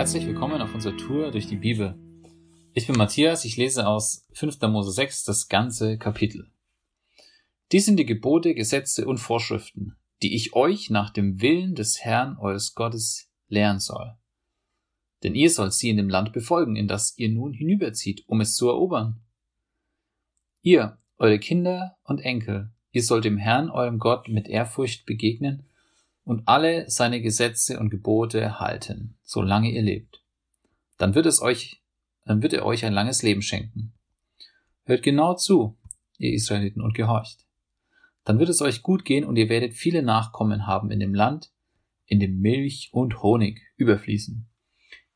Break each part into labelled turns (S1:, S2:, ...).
S1: Herzlich willkommen auf unserer Tour durch die Bibel. Ich bin Matthias, ich lese aus 5. Mose 6 das ganze Kapitel. Dies sind die Gebote, Gesetze und Vorschriften, die ich euch nach dem Willen des Herrn eures Gottes lehren soll. Denn ihr sollt sie in dem Land befolgen, in das ihr nun hinüberzieht, um es zu erobern. Ihr, eure Kinder und Enkel, ihr sollt dem Herrn eurem Gott mit Ehrfurcht begegnen und alle seine Gesetze und Gebote halten, solange ihr lebt. Dann wird es euch, dann wird er euch ein langes Leben schenken. Hört genau zu, ihr Israeliten, und gehorcht. Dann wird es euch gut gehen und ihr werdet viele Nachkommen haben in dem Land, in dem Milch und Honig überfließen,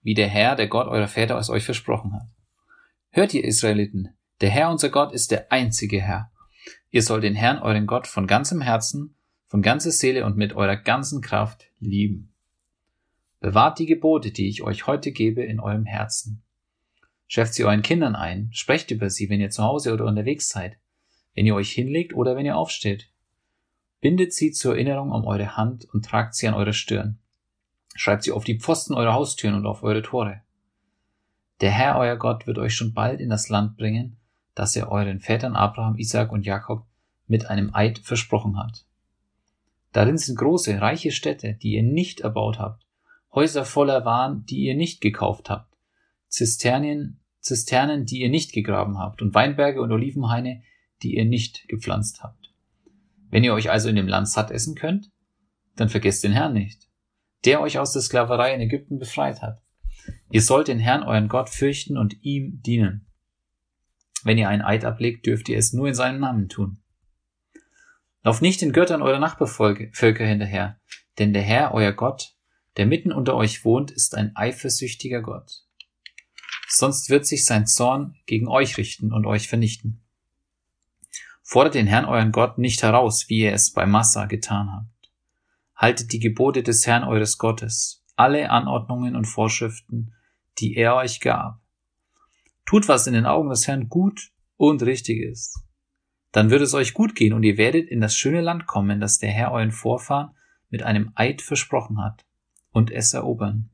S1: wie der Herr, der Gott eurer Väter es euch versprochen hat. Hört ihr Israeliten, der Herr unser Gott ist der einzige Herr. Ihr sollt den Herrn euren Gott von ganzem Herzen, von ganzer Seele und mit eurer ganzen Kraft lieben. Bewahrt die Gebote, die ich euch heute gebe, in eurem Herzen. Schärft sie euren Kindern ein, sprecht über sie, wenn ihr zu Hause oder unterwegs seid, wenn ihr euch hinlegt oder wenn ihr aufsteht. Bindet sie zur Erinnerung um eure Hand und tragt sie an eure Stirn. Schreibt sie auf die Pfosten eurer Haustüren und auf eure Tore. Der Herr, euer Gott, wird euch schon bald in das Land bringen, das er euren Vätern Abraham, Isaac und Jakob mit einem Eid versprochen hat. Darin sind große, reiche Städte, die ihr nicht erbaut habt, Häuser voller Waren, die ihr nicht gekauft habt, Zisternen, Zisternen, die ihr nicht gegraben habt, und Weinberge und Olivenhaine, die ihr nicht gepflanzt habt. Wenn ihr euch also in dem Land satt essen könnt, dann vergesst den Herrn nicht, der euch aus der Sklaverei in Ägypten befreit hat. Ihr sollt den Herrn euren Gott fürchten und ihm dienen. Wenn ihr ein Eid ablegt, dürft ihr es nur in seinem Namen tun. Lauft nicht den Göttern eurer Nachbarvölker hinterher, denn der Herr, euer Gott, der mitten unter euch wohnt, ist ein eifersüchtiger Gott. Sonst wird sich sein Zorn gegen euch richten und euch vernichten. Fordert den Herrn euren Gott nicht heraus, wie ihr es bei Massa getan habt. Haltet die Gebote des Herrn eures Gottes, alle Anordnungen und Vorschriften, die er euch gab. Tut, was in den Augen des Herrn gut und richtig ist dann wird es euch gut gehen und ihr werdet in das schöne Land kommen, das der Herr euren Vorfahren mit einem Eid versprochen hat, und es erobern.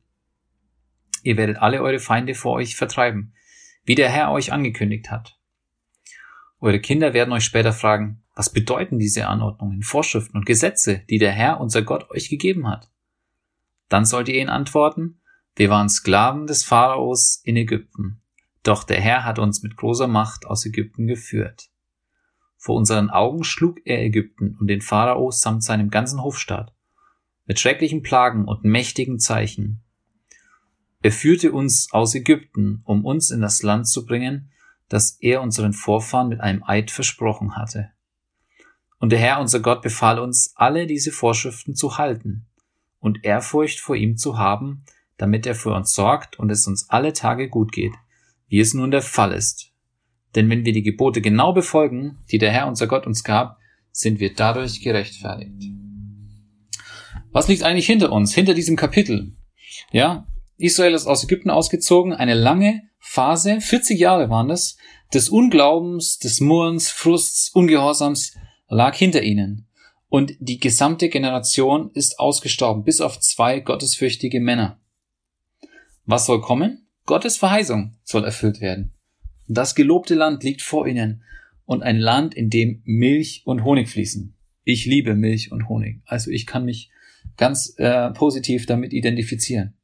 S1: Ihr werdet alle eure Feinde vor euch vertreiben, wie der Herr euch angekündigt hat. Eure Kinder werden euch später fragen, was bedeuten diese Anordnungen, Vorschriften und Gesetze, die der Herr, unser Gott, euch gegeben hat? Dann sollt ihr ihnen antworten, wir waren Sklaven des Pharaos in Ägypten, doch der Herr hat uns mit großer Macht aus Ägypten geführt. Vor unseren Augen schlug er Ägypten und den Pharao samt seinem ganzen Hofstaat. Mit schrecklichen Plagen und mächtigen Zeichen. Er führte uns aus Ägypten, um uns in das Land zu bringen, das er unseren Vorfahren mit einem Eid versprochen hatte. Und der Herr unser Gott befahl uns, alle diese Vorschriften zu halten und Ehrfurcht vor ihm zu haben, damit er für uns sorgt und es uns alle Tage gut geht, wie es nun der Fall ist. Denn wenn wir die Gebote genau befolgen, die der Herr unser Gott uns gab, sind wir dadurch gerechtfertigt. Was liegt eigentlich hinter uns, hinter diesem Kapitel? Ja, Israel ist aus Ägypten ausgezogen, eine lange Phase, 40 Jahre waren das, des Unglaubens, des Murrens, Frusts, Ungehorsams lag hinter ihnen. Und die gesamte Generation ist ausgestorben, bis auf zwei gottesfürchtige Männer. Was soll kommen? Gottes Verheißung soll erfüllt werden. Das gelobte Land liegt vor ihnen und ein Land, in dem Milch und Honig fließen. Ich liebe Milch und Honig. Also ich kann mich ganz äh, positiv damit identifizieren.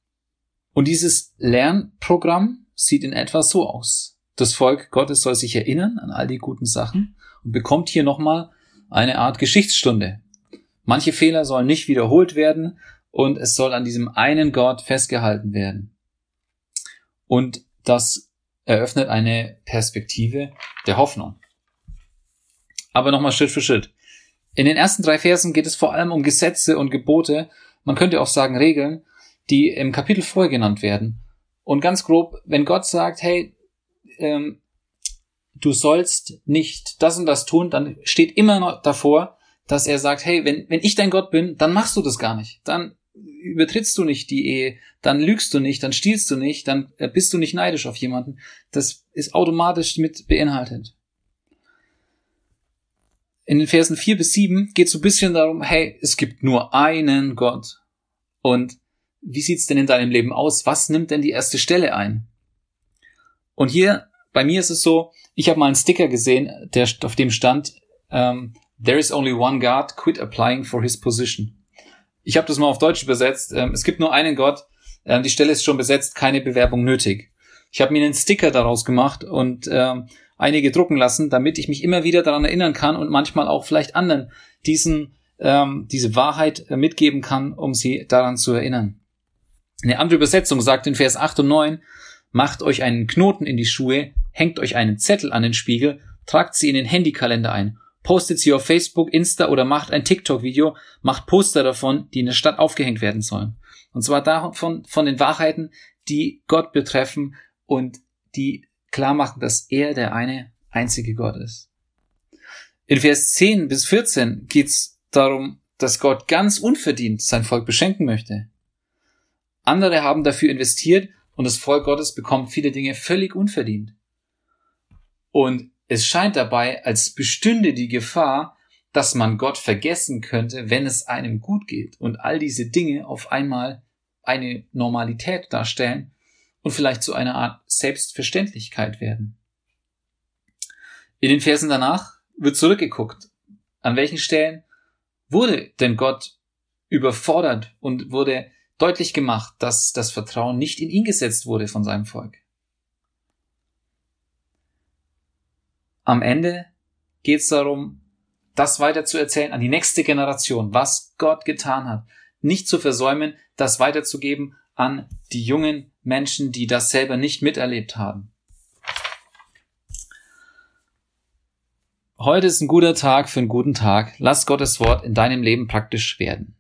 S1: Und dieses Lernprogramm sieht in etwa so aus. Das Volk Gottes soll sich erinnern an all die guten Sachen und bekommt hier nochmal eine Art Geschichtsstunde. Manche Fehler sollen nicht wiederholt werden und es soll an diesem einen Gott festgehalten werden. Und das eröffnet eine Perspektive der Hoffnung. Aber nochmal Schritt für Schritt. In den ersten drei Versen geht es vor allem um Gesetze und Gebote, man könnte auch sagen Regeln, die im Kapitel vorher genannt werden. Und ganz grob, wenn Gott sagt, hey, ähm, du sollst nicht das und das tun, dann steht immer noch davor, dass er sagt, hey, wenn, wenn ich dein Gott bin, dann machst du das gar nicht. Dann übertrittst du nicht die Ehe, dann lügst du nicht, dann stiehlst du nicht, dann äh, bist du nicht neidisch auf jemanden. Das ist automatisch mit beinhaltet. In den Versen 4 bis 7 geht es so ein bisschen darum, hey, es gibt nur einen Gott. Und wie sieht's denn in deinem Leben aus? Was nimmt denn die erste Stelle ein? Und hier, bei mir ist es so, ich habe mal einen Sticker gesehen, der auf dem stand, ähm, There is only one God, quit applying for his position. Ich habe das mal auf Deutsch übersetzt. Ähm, es gibt nur einen Gott, ähm, die Stelle ist schon besetzt, keine Bewerbung nötig. Ich habe mir einen Sticker daraus gemacht und ähm, einige drucken lassen, damit ich mich immer wieder daran erinnern kann und manchmal auch vielleicht anderen diesen ähm, diese Wahrheit äh, mitgeben kann, um sie daran zu erinnern. Eine andere Übersetzung sagt in Vers 8 und 9, macht euch einen Knoten in die Schuhe, hängt euch einen Zettel an den Spiegel, tragt sie in den Handykalender ein, postet sie auf Facebook, Insta oder macht ein TikTok-Video, macht Poster davon, die in der Stadt aufgehängt werden sollen. Und zwar davon, von den Wahrheiten, die Gott betreffen und die klar machen, dass er der eine einzige Gott ist. In Vers 10 bis 14 geht's darum, dass Gott ganz unverdient sein Volk beschenken möchte. Andere haben dafür investiert und das Volk Gottes bekommt viele Dinge völlig unverdient. Und es scheint dabei, als bestünde die Gefahr, dass man Gott vergessen könnte, wenn es einem gut geht und all diese Dinge auf einmal eine Normalität darstellen und vielleicht zu einer Art Selbstverständlichkeit werden. In den Versen danach wird zurückgeguckt, an welchen Stellen wurde denn Gott überfordert und wurde deutlich gemacht, dass das Vertrauen nicht in ihn gesetzt wurde von seinem Volk. Am Ende geht es darum, das weiter zu erzählen an die nächste Generation, was Gott getan hat. Nicht zu versäumen, das weiterzugeben an die jungen Menschen, die das selber nicht miterlebt haben. Heute ist ein guter Tag für einen guten Tag. Lass Gottes Wort in deinem Leben praktisch werden.